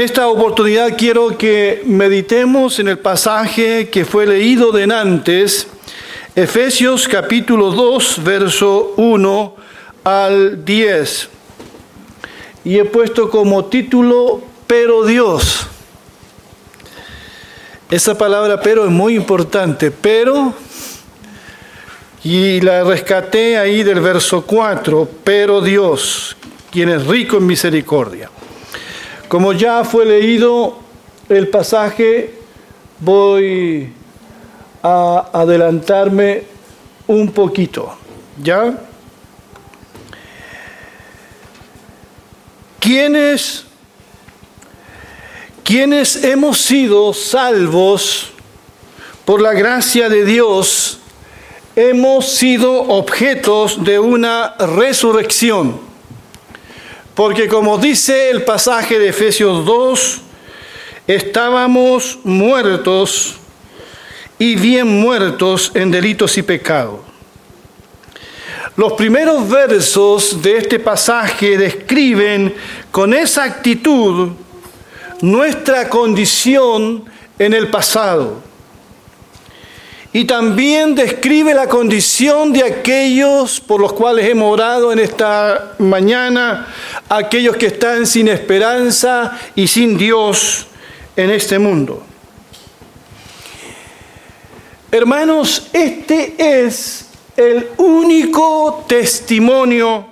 En esta oportunidad quiero que meditemos en el pasaje que fue leído de antes, Efesios capítulo 2, verso 1 al 10. Y he puesto como título, pero Dios. Esa palabra pero es muy importante, pero, y la rescaté ahí del verso 4, pero Dios, quien es rico en misericordia. Como ya fue leído el pasaje, voy a adelantarme un poquito. ¿Ya? ¿Quiénes, quienes hemos sido salvos por la gracia de Dios, hemos sido objetos de una resurrección? Porque como dice el pasaje de Efesios 2, estábamos muertos y bien muertos en delitos y pecados. Los primeros versos de este pasaje describen con exactitud nuestra condición en el pasado y también describe la condición de aquellos por los cuales hemos orado en esta mañana, aquellos que están sin esperanza y sin Dios en este mundo. Hermanos, este es el único testimonio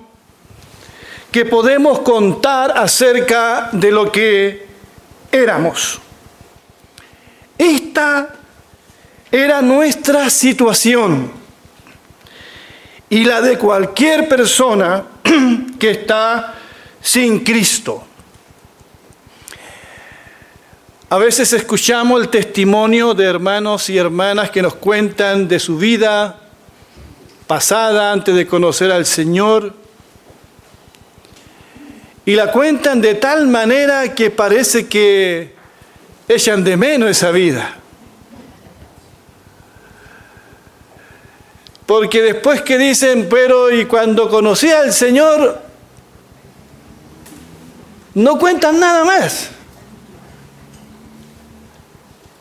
que podemos contar acerca de lo que éramos. Esta era nuestra situación y la de cualquier persona que está sin Cristo. A veces escuchamos el testimonio de hermanos y hermanas que nos cuentan de su vida pasada antes de conocer al Señor y la cuentan de tal manera que parece que echan de menos esa vida. Porque después que dicen, pero y cuando conocí al Señor, no cuentan nada más.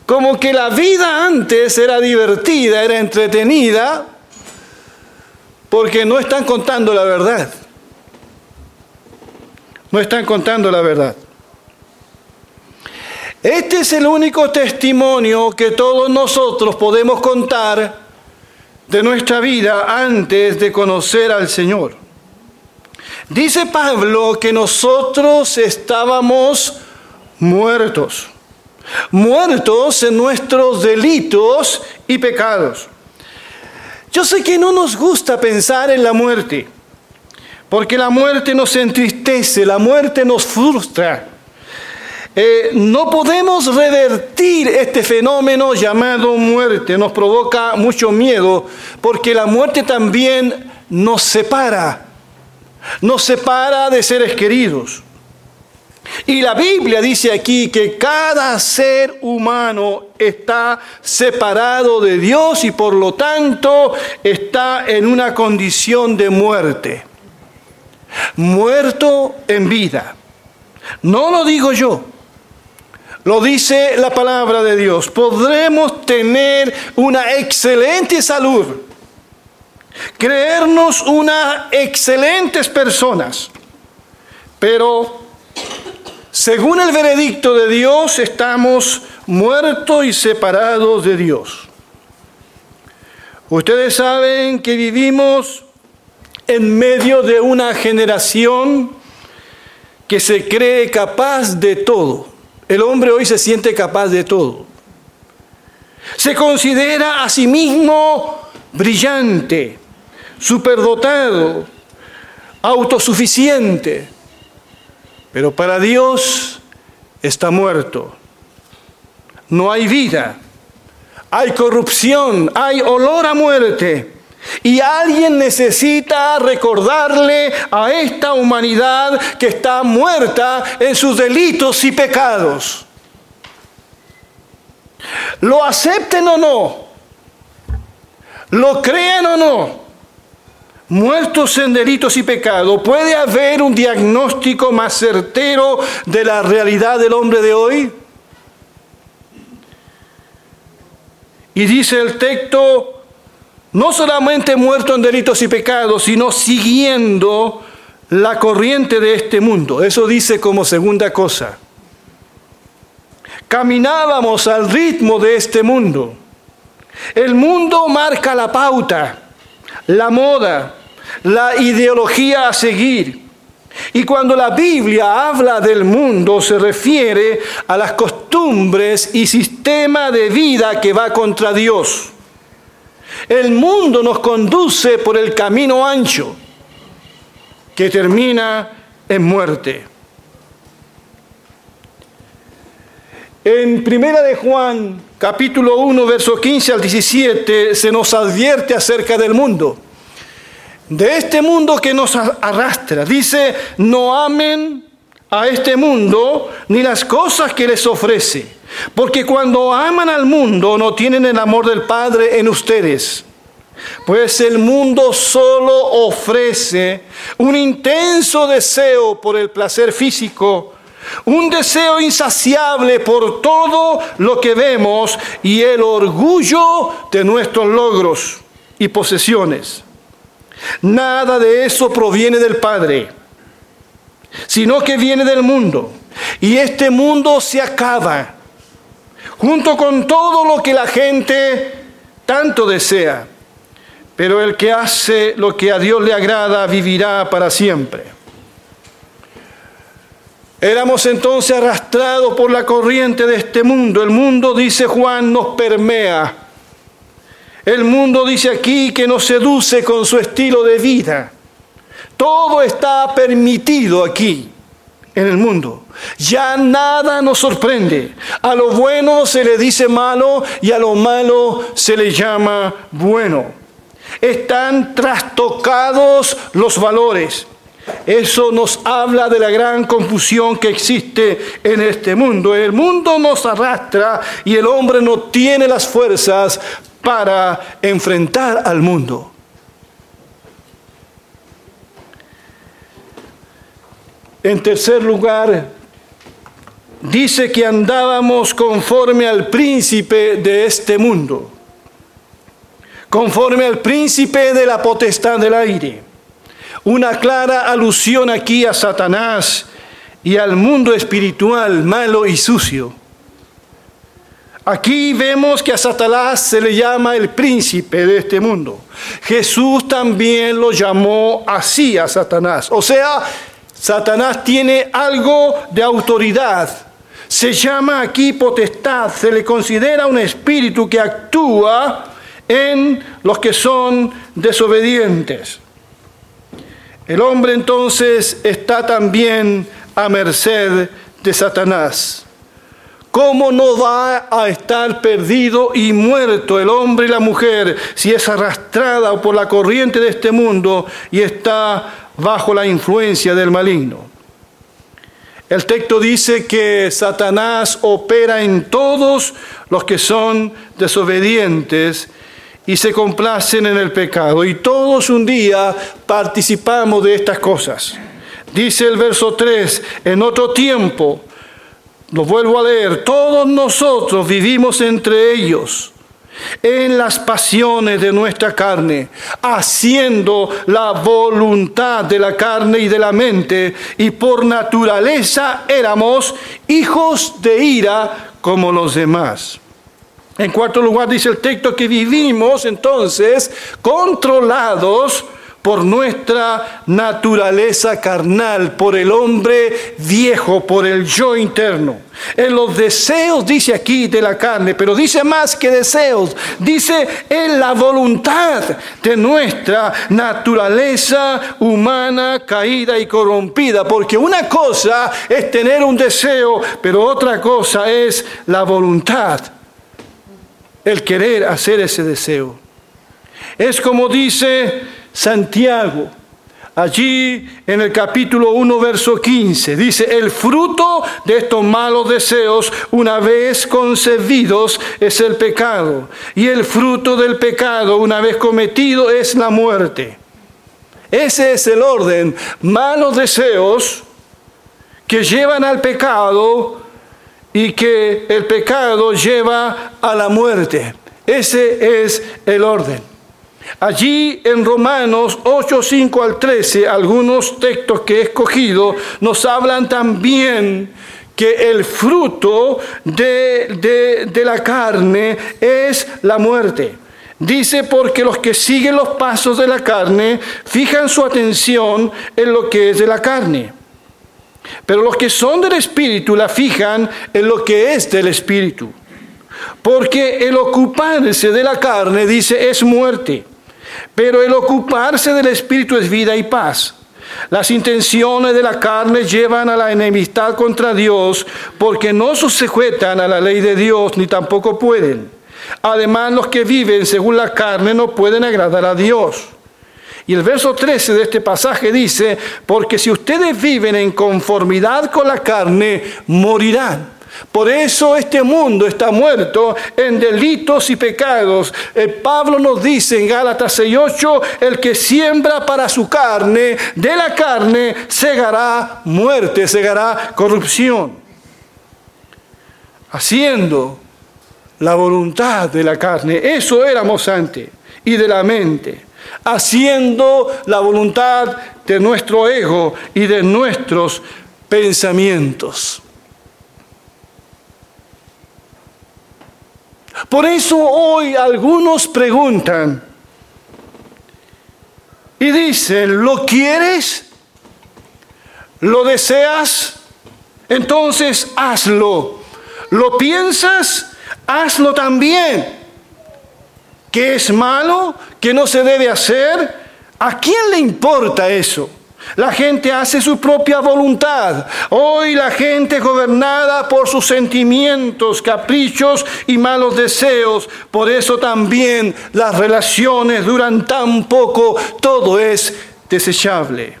Como que la vida antes era divertida, era entretenida, porque no están contando la verdad. No están contando la verdad. Este es el único testimonio que todos nosotros podemos contar de nuestra vida antes de conocer al Señor. Dice Pablo que nosotros estábamos muertos, muertos en nuestros delitos y pecados. Yo sé que no nos gusta pensar en la muerte, porque la muerte nos entristece, la muerte nos frustra. Eh, no podemos revertir este fenómeno llamado muerte, nos provoca mucho miedo, porque la muerte también nos separa, nos separa de seres queridos. Y la Biblia dice aquí que cada ser humano está separado de Dios y por lo tanto está en una condición de muerte. Muerto en vida. No lo digo yo, lo dice la palabra de Dios. Podremos tener una excelente salud, creernos unas excelentes personas, pero según el veredicto de Dios estamos muertos y separados de Dios. Ustedes saben que vivimos en medio de una generación que se cree capaz de todo el hombre hoy se siente capaz de todo. Se considera a sí mismo brillante, superdotado, autosuficiente. Pero para Dios está muerto. No hay vida. Hay corrupción, hay olor a muerte. Y alguien necesita recordarle a esta humanidad que está muerta en sus delitos y pecados. Lo acepten o no, lo crean o no, muertos en delitos y pecados, ¿puede haber un diagnóstico más certero de la realidad del hombre de hoy? Y dice el texto, no solamente muerto en delitos y pecados, sino siguiendo la corriente de este mundo. Eso dice como segunda cosa. Caminábamos al ritmo de este mundo. El mundo marca la pauta, la moda, la ideología a seguir. Y cuando la Biblia habla del mundo se refiere a las costumbres y sistema de vida que va contra Dios. El mundo nos conduce por el camino ancho que termina en muerte. En Primera de Juan, capítulo 1, verso 15 al 17, se nos advierte acerca del mundo de este mundo que nos arrastra. Dice, no amen a este mundo ni las cosas que les ofrece, porque cuando aman al mundo no tienen el amor del Padre en ustedes. Pues el mundo solo ofrece un intenso deseo por el placer físico, un deseo insaciable por todo lo que vemos y el orgullo de nuestros logros y posesiones. Nada de eso proviene del Padre, sino que viene del mundo. Y este mundo se acaba, junto con todo lo que la gente tanto desea. Pero el que hace lo que a Dios le agrada vivirá para siempre. Éramos entonces arrastrados por la corriente de este mundo. El mundo, dice Juan, nos permea el mundo dice aquí que nos seduce con su estilo de vida. Todo está permitido aquí en el mundo. Ya nada nos sorprende. A lo bueno se le dice malo y a lo malo se le llama bueno. Están trastocados los valores. Eso nos habla de la gran confusión que existe en este mundo. El mundo nos arrastra y el hombre no tiene las fuerzas para enfrentar al mundo. En tercer lugar, dice que andábamos conforme al príncipe de este mundo, conforme al príncipe de la potestad del aire. Una clara alusión aquí a Satanás y al mundo espiritual malo y sucio. Aquí vemos que a Satanás se le llama el príncipe de este mundo. Jesús también lo llamó así a Satanás. O sea, Satanás tiene algo de autoridad. Se llama aquí potestad. Se le considera un espíritu que actúa en los que son desobedientes. El hombre entonces está también a merced de Satanás. ¿Cómo no va a estar perdido y muerto el hombre y la mujer si es arrastrada por la corriente de este mundo y está bajo la influencia del maligno? El texto dice que Satanás opera en todos los que son desobedientes y se complacen en el pecado. Y todos un día participamos de estas cosas. Dice el verso 3, en otro tiempo, lo vuelvo a leer, todos nosotros vivimos entre ellos en las pasiones de nuestra carne, haciendo la voluntad de la carne y de la mente, y por naturaleza éramos hijos de ira como los demás. En cuarto lugar dice el texto que vivimos entonces controlados por nuestra naturaleza carnal, por el hombre viejo, por el yo interno. En los deseos, dice aquí, de la carne, pero dice más que deseos, dice en la voluntad de nuestra naturaleza humana caída y corrompida, porque una cosa es tener un deseo, pero otra cosa es la voluntad, el querer hacer ese deseo. Es como dice Santiago, allí en el capítulo 1, verso 15, dice, el fruto de estos malos deseos, una vez concebidos, es el pecado. Y el fruto del pecado, una vez cometido, es la muerte. Ese es el orden. Malos deseos que llevan al pecado y que el pecado lleva a la muerte. Ese es el orden. Allí en Romanos 8, 5 al 13, algunos textos que he escogido nos hablan también que el fruto de, de la carne es la muerte. Dice, porque los que siguen los pasos de la carne fijan su atención en lo que es de la carne. Pero los que son del Espíritu la fijan en lo que es del Espíritu. Porque el ocuparse de la carne, dice, es muerte. Pero el ocuparse del Espíritu es vida y paz. Las intenciones de la carne llevan a la enemistad contra Dios porque no se sujetan a la ley de Dios ni tampoco pueden. Además, los que viven según la carne no pueden agradar a Dios. Y el verso 13 de este pasaje dice, porque si ustedes viven en conformidad con la carne, morirán. Por eso este mundo está muerto en delitos y pecados. El Pablo nos dice en Gálatas 6:8, el que siembra para su carne, de la carne segará muerte, segará corrupción. Haciendo la voluntad de la carne, eso éramos antes, y de la mente, haciendo la voluntad de nuestro ego y de nuestros pensamientos. Por eso hoy algunos preguntan y dicen, ¿lo quieres? ¿Lo deseas? Entonces hazlo. ¿Lo piensas? Hazlo también. ¿Qué es malo? ¿Qué no se debe hacer? ¿A quién le importa eso? La gente hace su propia voluntad. Hoy la gente gobernada por sus sentimientos, caprichos y malos deseos. Por eso también las relaciones duran tan poco. Todo es desechable.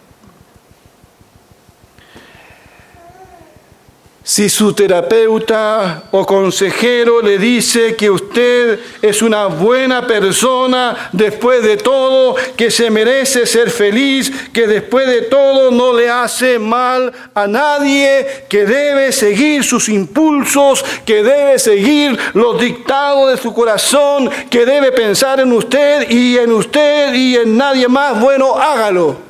Si su terapeuta o consejero le dice que usted es una buena persona después de todo, que se merece ser feliz, que después de todo no le hace mal a nadie, que debe seguir sus impulsos, que debe seguir los dictados de su corazón, que debe pensar en usted y en usted y en nadie más, bueno, hágalo.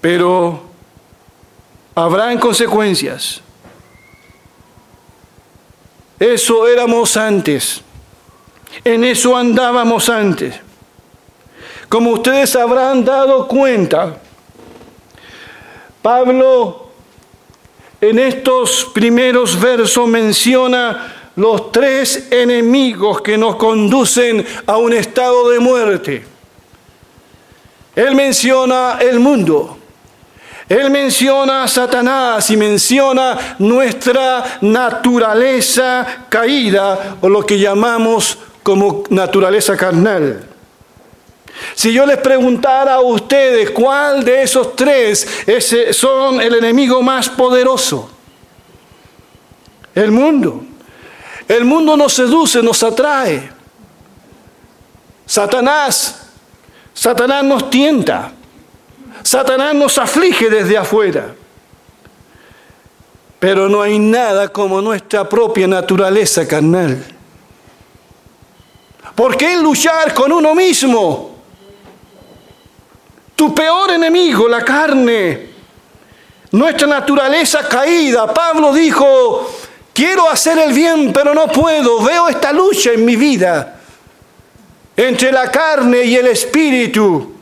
Pero habrán consecuencias. Eso éramos antes, en eso andábamos antes. Como ustedes habrán dado cuenta, Pablo en estos primeros versos menciona los tres enemigos que nos conducen a un estado de muerte. Él menciona el mundo, él menciona a Satanás y menciona nuestra naturaleza caída o lo que llamamos como naturaleza carnal. Si yo les preguntara a ustedes cuál de esos tres son el enemigo más poderoso, el mundo. El mundo nos seduce, nos atrae. Satanás, Satanás nos tienta. Satanás nos aflige desde afuera. Pero no hay nada como nuestra propia naturaleza carnal. ¿Por qué luchar con uno mismo? Tu peor enemigo, la carne, nuestra naturaleza caída. Pablo dijo, quiero hacer el bien, pero no puedo. Veo esta lucha en mi vida entre la carne y el espíritu.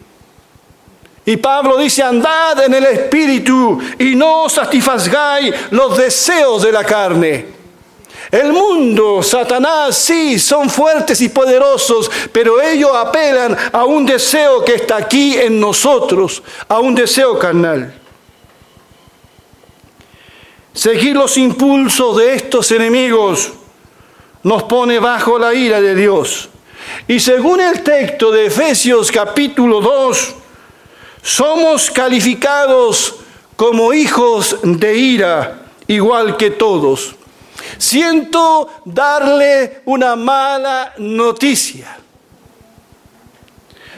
Y Pablo dice, andad en el Espíritu y no satisfazgáis los deseos de la carne. El mundo, Satanás, sí, son fuertes y poderosos, pero ellos apelan a un deseo que está aquí en nosotros, a un deseo carnal. Seguir los impulsos de estos enemigos nos pone bajo la ira de Dios. Y según el texto de Efesios capítulo 2, somos calificados como hijos de ira, igual que todos. Siento darle una mala noticia.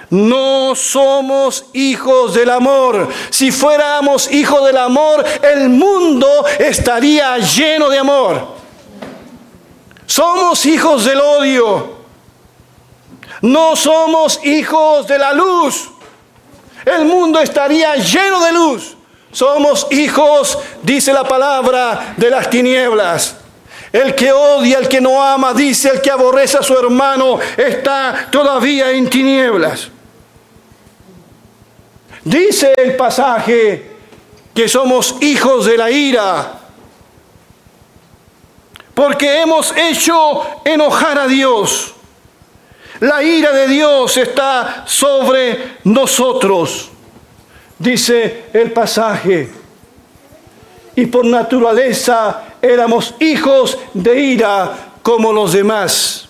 No somos hijos del amor. Si fuéramos hijos del amor, el mundo estaría lleno de amor. Somos hijos del odio. No somos hijos de la luz. El mundo estaría lleno de luz. Somos hijos, dice la palabra, de las tinieblas. El que odia, el que no ama, dice el que aborrece a su hermano, está todavía en tinieblas. Dice el pasaje que somos hijos de la ira, porque hemos hecho enojar a Dios. La ira de Dios está sobre nosotros, dice el pasaje. Y por naturaleza éramos hijos de ira como los demás.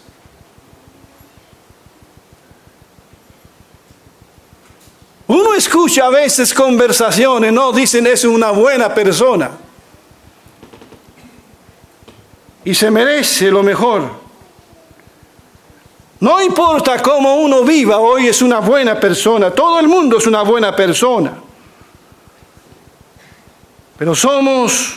Uno escucha a veces conversaciones, no dicen es una buena persona. Y se merece lo mejor. No importa cómo uno viva, hoy es una buena persona. Todo el mundo es una buena persona. Pero somos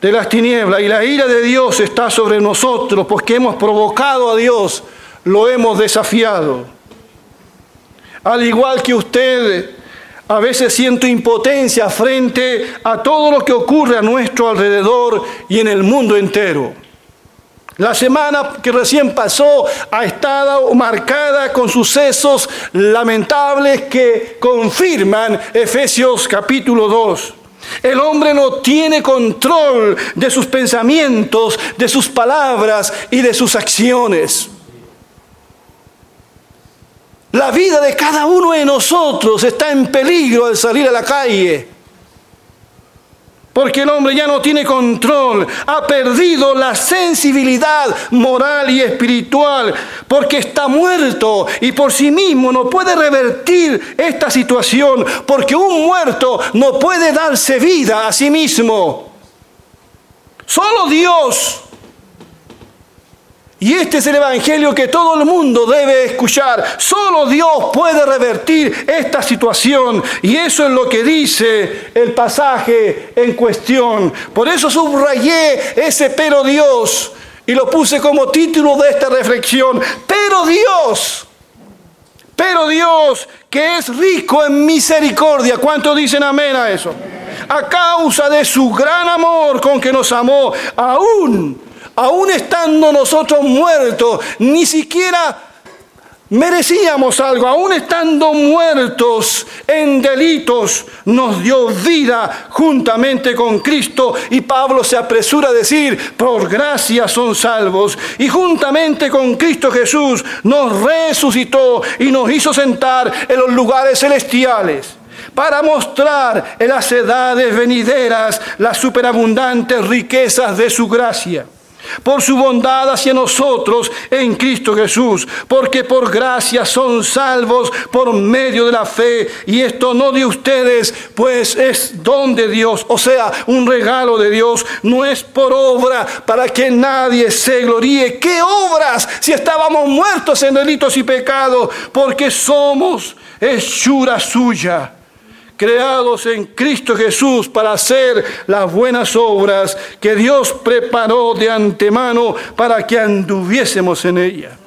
de las tinieblas y la ira de Dios está sobre nosotros porque hemos provocado a Dios, lo hemos desafiado. Al igual que usted, a veces siento impotencia frente a todo lo que ocurre a nuestro alrededor y en el mundo entero. La semana que recién pasó ha estado marcada con sucesos lamentables que confirman Efesios capítulo 2. El hombre no tiene control de sus pensamientos, de sus palabras y de sus acciones. La vida de cada uno de nosotros está en peligro al salir a la calle. Porque el hombre ya no tiene control, ha perdido la sensibilidad moral y espiritual, porque está muerto y por sí mismo no puede revertir esta situación, porque un muerto no puede darse vida a sí mismo. Solo Dios y este es el Evangelio que todo el mundo debe escuchar. Solo Dios puede revertir esta situación. Y eso es lo que dice el pasaje en cuestión. Por eso subrayé ese pero Dios y lo puse como título de esta reflexión. Pero Dios, pero Dios que es rico en misericordia. ¿Cuántos dicen amén a eso? A causa de su gran amor con que nos amó, aún aún estando nosotros muertos, ni siquiera merecíamos algo, aún estando muertos en delitos, nos dio vida juntamente con Cristo. Y Pablo se apresura a decir, por gracia son salvos. Y juntamente con Cristo Jesús nos resucitó y nos hizo sentar en los lugares celestiales para mostrar en las edades venideras las superabundantes riquezas de su gracia por su bondad hacia nosotros en Cristo Jesús, porque por gracia son salvos por medio de la fe, y esto no de ustedes, pues es don de Dios, o sea, un regalo de Dios, no es por obra para que nadie se gloríe. ¿Qué obras si estábamos muertos en delitos y pecados? Porque somos hechura suya creados en Cristo Jesús para hacer las buenas obras que Dios preparó de antemano para que anduviésemos en ella.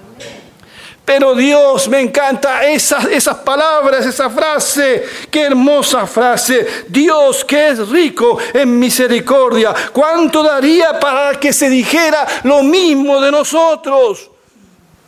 Pero Dios, me encanta esas, esas palabras, esa frase, qué hermosa frase. Dios que es rico en misericordia, ¿cuánto daría para que se dijera lo mismo de nosotros?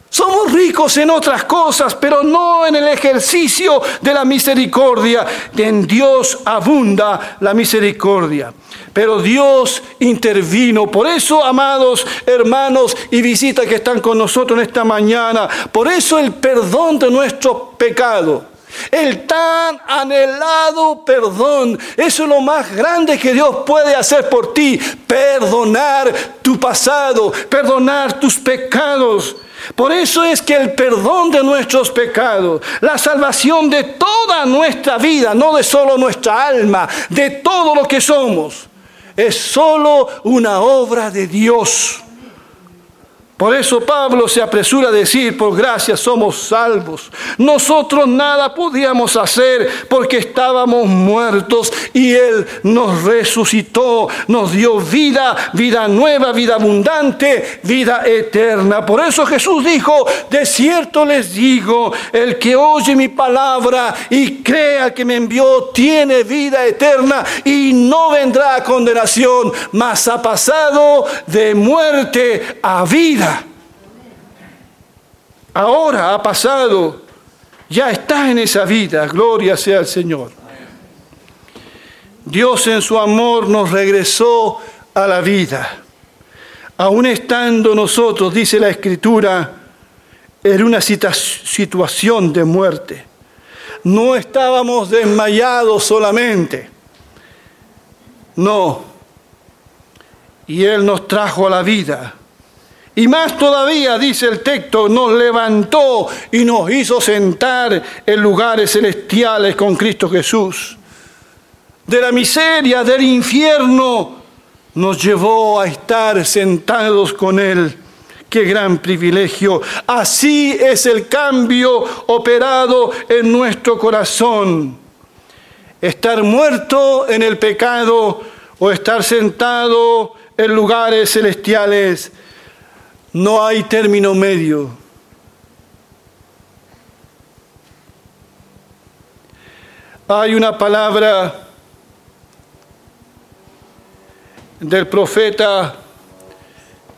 Somos ricos en otras cosas, pero no en el ejercicio de la misericordia. En Dios abunda la misericordia. Pero Dios intervino. Por eso, amados hermanos y visitas que están con nosotros en esta mañana, por eso el perdón de nuestro pecado. El tan anhelado perdón. Eso es lo más grande que Dios puede hacer por ti. Perdonar tu pasado, perdonar tus pecados. Por eso es que el perdón de nuestros pecados, la salvación de toda nuestra vida, no de solo nuestra alma, de todo lo que somos, es solo una obra de Dios. Por eso Pablo se apresura a decir, por gracia somos salvos. Nosotros nada podíamos hacer porque estábamos muertos y Él nos resucitó, nos dio vida, vida nueva, vida abundante, vida eterna. Por eso Jesús dijo, de cierto les digo, el que oye mi palabra y crea que me envió tiene vida eterna y no vendrá a condenación, mas ha pasado de muerte a vida ahora ha pasado, ya está en esa vida, gloria sea al Señor. Dios en su amor nos regresó a la vida. Aún estando nosotros, dice la Escritura, en una situación de muerte. No estábamos desmayados solamente. No. Y Él nos trajo a la vida y más todavía, dice el texto, nos levantó y nos hizo sentar en lugares celestiales con Cristo Jesús. De la miseria, del infierno, nos llevó a estar sentados con Él. Qué gran privilegio. Así es el cambio operado en nuestro corazón. Estar muerto en el pecado o estar sentado en lugares celestiales no hay término medio. Hay una palabra del profeta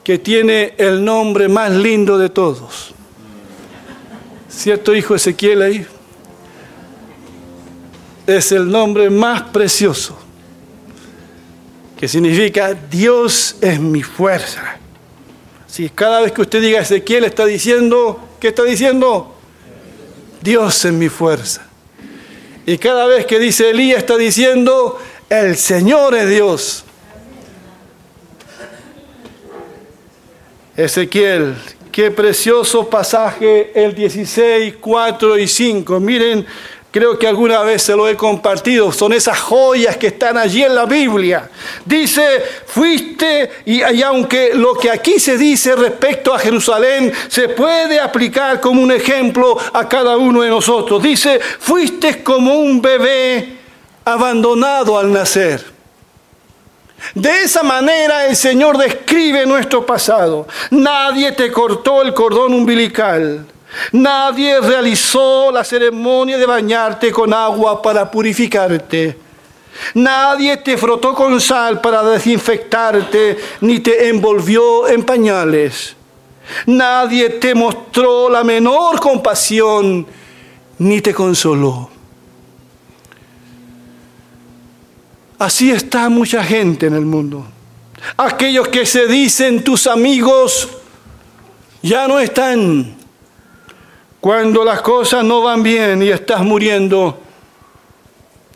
que tiene el nombre más lindo de todos. ¿Cierto, hijo Ezequiel ahí? Es el nombre más precioso, que significa Dios es mi fuerza. Si cada vez que usted diga Ezequiel está diciendo, ¿qué está diciendo? Dios es mi fuerza. Y cada vez que dice Elías está diciendo, el Señor es Dios. Ezequiel, qué precioso pasaje el 16, 4 y 5. Miren Creo que alguna vez se lo he compartido. Son esas joyas que están allí en la Biblia. Dice, fuiste, y, aunque lo que aquí se dice respecto a Jerusalén se puede aplicar como un ejemplo a cada uno de nosotros. Dice, fuiste como un bebé abandonado al nacer. De esa manera el Señor describe nuestro pasado. Nadie te cortó el cordón umbilical. Nadie realizó la ceremonia de bañarte con agua para purificarte. Nadie te frotó con sal para desinfectarte, ni te envolvió en pañales. Nadie te mostró la menor compasión, ni te consoló. Así está mucha gente en el mundo. Aquellos que se dicen tus amigos ya no están cuando las cosas no van bien y estás muriendo,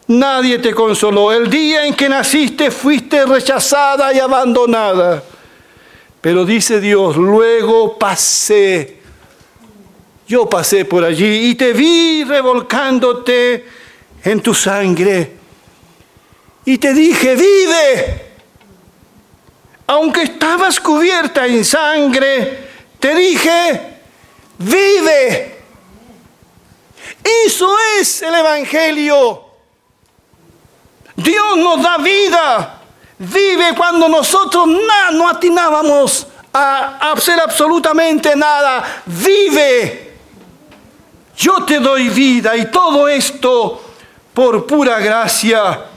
nadie te consoló. El día en que naciste fuiste rechazada y abandonada. Pero dice Dios, luego pasé, yo pasé por allí y te vi revolcándote en tu sangre. Y te dije, vive. Aunque estabas cubierta en sangre, te dije, vive. Eso es el Evangelio. Dios nos da vida. Vive cuando nosotros no atinábamos a hacer absolutamente nada. Vive. Yo te doy vida y todo esto por pura gracia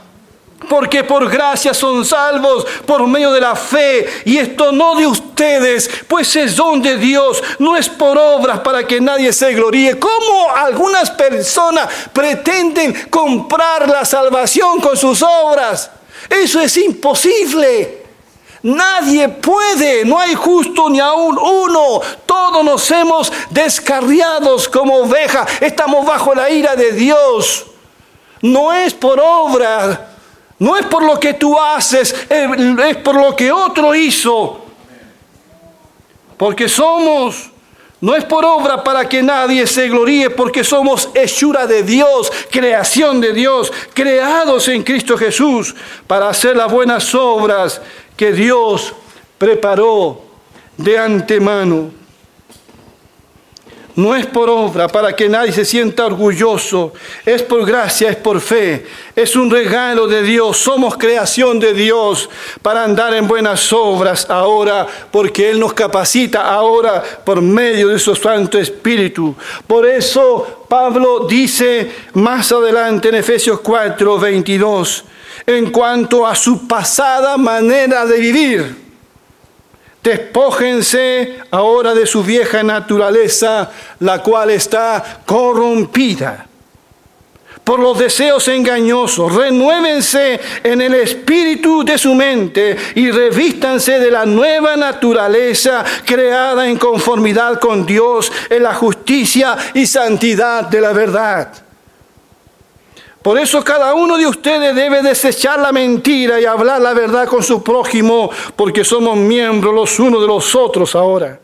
porque por gracia son salvos por medio de la fe, y esto no de ustedes, pues es don de Dios, no es por obras para que nadie se gloríe. ¿Cómo algunas personas pretenden comprar la salvación con sus obras? Eso es imposible. Nadie puede, no hay justo ni aún uno. Todos nos hemos descarriados como ovejas, estamos bajo la ira de Dios. No es por obra no es por lo que tú haces, es por lo que otro hizo. Porque somos, no es por obra para que nadie se gloríe, porque somos hechura de Dios, creación de Dios, creados en Cristo Jesús para hacer las buenas obras que Dios preparó de antemano. No es por obra para que nadie se sienta orgulloso, es por gracia, es por fe, es un regalo de Dios, somos creación de Dios para andar en buenas obras ahora, porque Él nos capacita ahora por medio de su Santo Espíritu. Por eso Pablo dice más adelante en Efesios 4, 22, en cuanto a su pasada manera de vivir Despójense ahora de su vieja naturaleza, la cual está corrompida por los deseos engañosos. Renuévense en el espíritu de su mente y revístanse de la nueva naturaleza creada en conformidad con Dios en la justicia y santidad de la verdad. Por eso cada uno de ustedes debe desechar la mentira y hablar la verdad con su prójimo, porque somos miembros los unos de los otros ahora.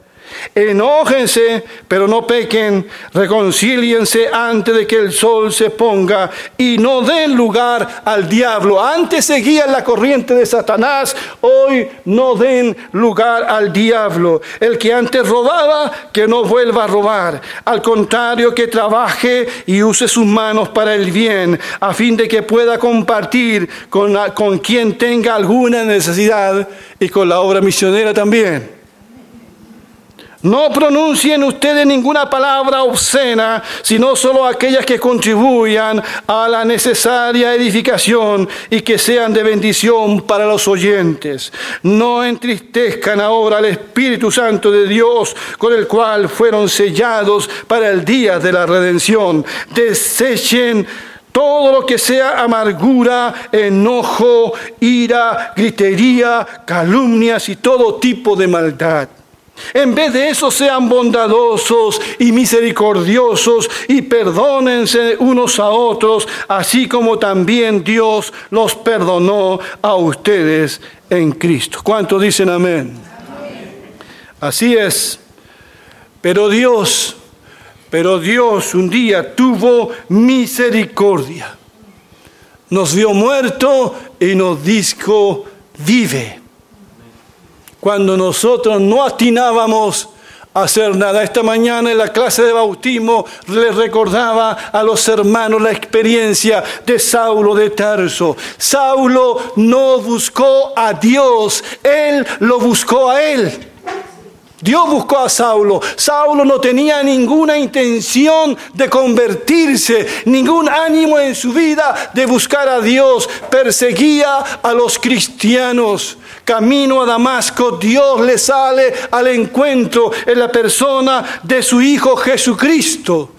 Enójense, pero no pequen, reconcíliense antes de que el sol se ponga y no den lugar al diablo. Antes seguían la corriente de Satanás, hoy no den lugar al diablo. El que antes robaba, que no vuelva a robar. Al contrario, que trabaje y use sus manos para el bien, a fin de que pueda compartir con, con quien tenga alguna necesidad y con la obra misionera también. No pronuncien ustedes ninguna palabra obscena, sino solo aquellas que contribuyan a la necesaria edificación y que sean de bendición para los oyentes. No entristezcan ahora al Espíritu Santo de Dios, con el cual fueron sellados para el día de la redención. Desechen todo lo que sea amargura, enojo, ira, gritería, calumnias y todo tipo de maldad. En vez de eso sean bondadosos y misericordiosos y perdónense unos a otros, así como también Dios los perdonó a ustedes en Cristo. ¿Cuántos dicen amén? Así es. Pero Dios, pero Dios un día tuvo misericordia. Nos vio muerto y nos dijo, vive cuando nosotros no atinábamos a hacer nada. Esta mañana en la clase de bautismo les recordaba a los hermanos la experiencia de Saulo de Tarso. Saulo no buscó a Dios, él lo buscó a él. Dios buscó a Saulo. Saulo no tenía ninguna intención de convertirse, ningún ánimo en su vida de buscar a Dios. Perseguía a los cristianos. Camino a Damasco, Dios le sale al encuentro en la persona de su Hijo Jesucristo.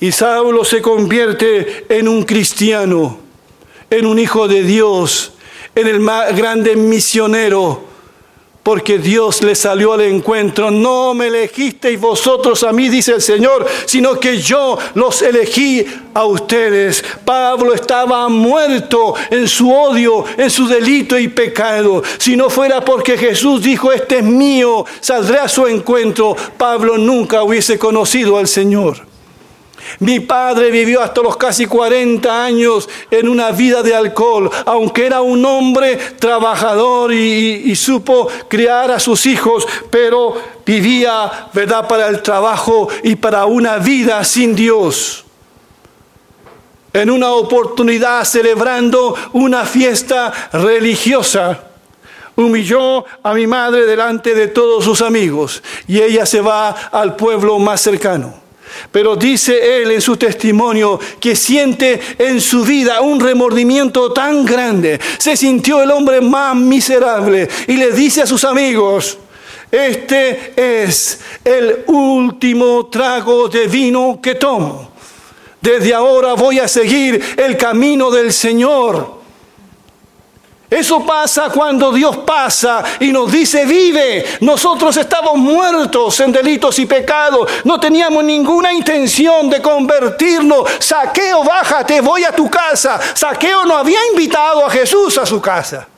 Y Saulo se convierte en un cristiano, en un hijo de Dios, en el más grande misionero porque Dios le salió al encuentro. No me elegisteis vosotros a mí, dice el Señor, sino que yo los elegí a ustedes. Pablo estaba muerto en su odio, en su delito y pecado. Si no fuera porque Jesús dijo, este es mío, saldré a su encuentro, Pablo nunca hubiese conocido al Señor. Mi padre vivió hasta los casi 40 años en una vida de alcohol, aunque era un hombre trabajador y, supo criar a sus hijos, pero vivía, ¿verdad?, para el trabajo y para una vida sin Dios. En una oportunidad celebrando una fiesta religiosa, humilló a mi madre delante de todos sus amigos y ella se va al pueblo más cercano. Pero dice él en su testimonio que siente en su vida un remordimiento tan grande. Se sintió el hombre más miserable y le dice a sus amigos, este es el último trago de vino que tomo. Desde ahora voy a seguir el camino del Señor. Eso pasa cuando Dios pasa y nos dice vive. Nosotros estamos muertos en delitos y pecados. No teníamos ninguna intención de convertirnos. Saqueo, bájate, voy a tu casa. Saqueo no había invitado a Jesús a su casa.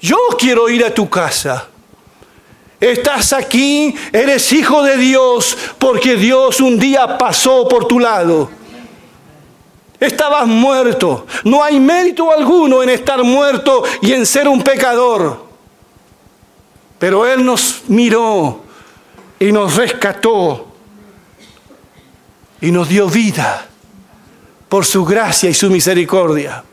Yo quiero ir a tu casa. Estás aquí, eres hijo de Dios, porque Dios un día pasó por tu lado. Estabas muerto. No hay mérito alguno en estar muerto y en ser un pecador. Pero Él nos miró y nos rescató y nos dio vida por su gracia y su misericordia.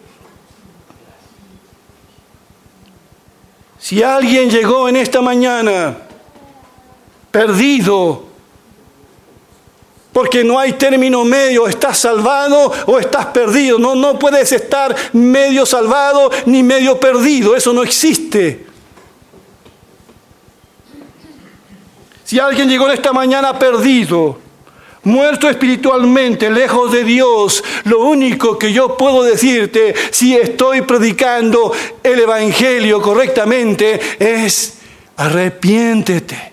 Si alguien llegó en esta mañana perdido, porque no hay término medio, estás salvado o estás perdido. No, no puedes estar medio salvado ni medio perdido, eso no existe. Si alguien llegó esta mañana perdido, muerto espiritualmente, lejos de Dios, lo único que yo puedo decirte, si estoy predicando el Evangelio correctamente, es arrepiéntete.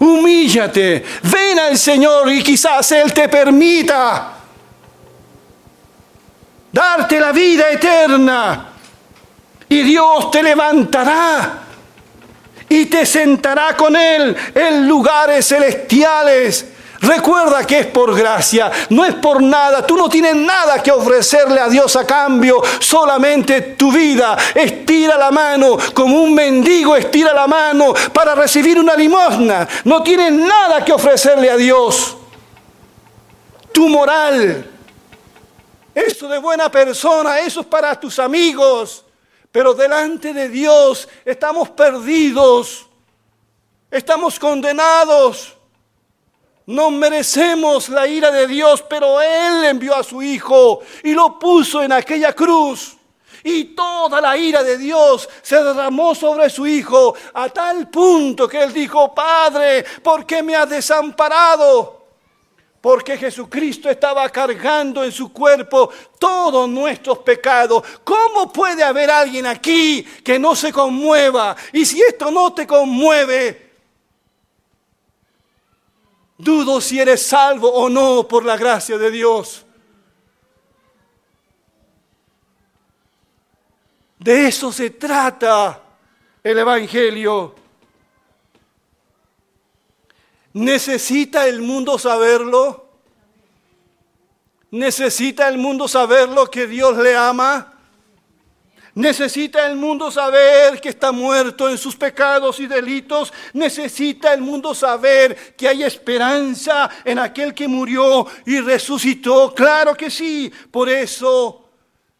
Humíllate, ven al Señor y quizás Él te permita darte la vida eterna. Y Dios te levantará y te sentará con Él en lugares celestiales Recuerda que es por gracia, no es por nada. Tú no tienes nada que ofrecerle a Dios a cambio, solamente tu vida. Estira la mano, como un mendigo estira la mano para recibir una limosna. No tienes nada que ofrecerle a Dios. Tu moral, eso de buena persona, eso es para tus amigos. Pero delante de Dios estamos perdidos, estamos condenados. No merecemos la ira de Dios, pero Él envió a su Hijo y lo puso en aquella cruz. Y toda la ira de Dios se derramó sobre su Hijo a tal punto que Él dijo, Padre, ¿por qué me has desamparado? Porque Jesucristo estaba cargando en su cuerpo todos nuestros pecados. ¿Cómo puede haber alguien aquí que no se conmueva? Y si esto no te conmueve, Dudo si eres salvo o no por la gracia de Dios. De eso se trata el Evangelio. ¿Necesita el mundo saberlo? ¿Necesita el mundo saberlo que Dios le ama? Necesita el mundo saber que está muerto en sus pecados y delitos. Necesita el mundo saber que hay esperanza en aquel que murió y resucitó. Claro que sí. Por eso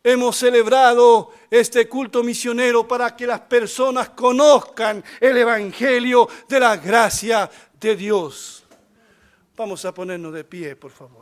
hemos celebrado este culto misionero para que las personas conozcan el Evangelio de la gracia de Dios. Vamos a ponernos de pie, por favor.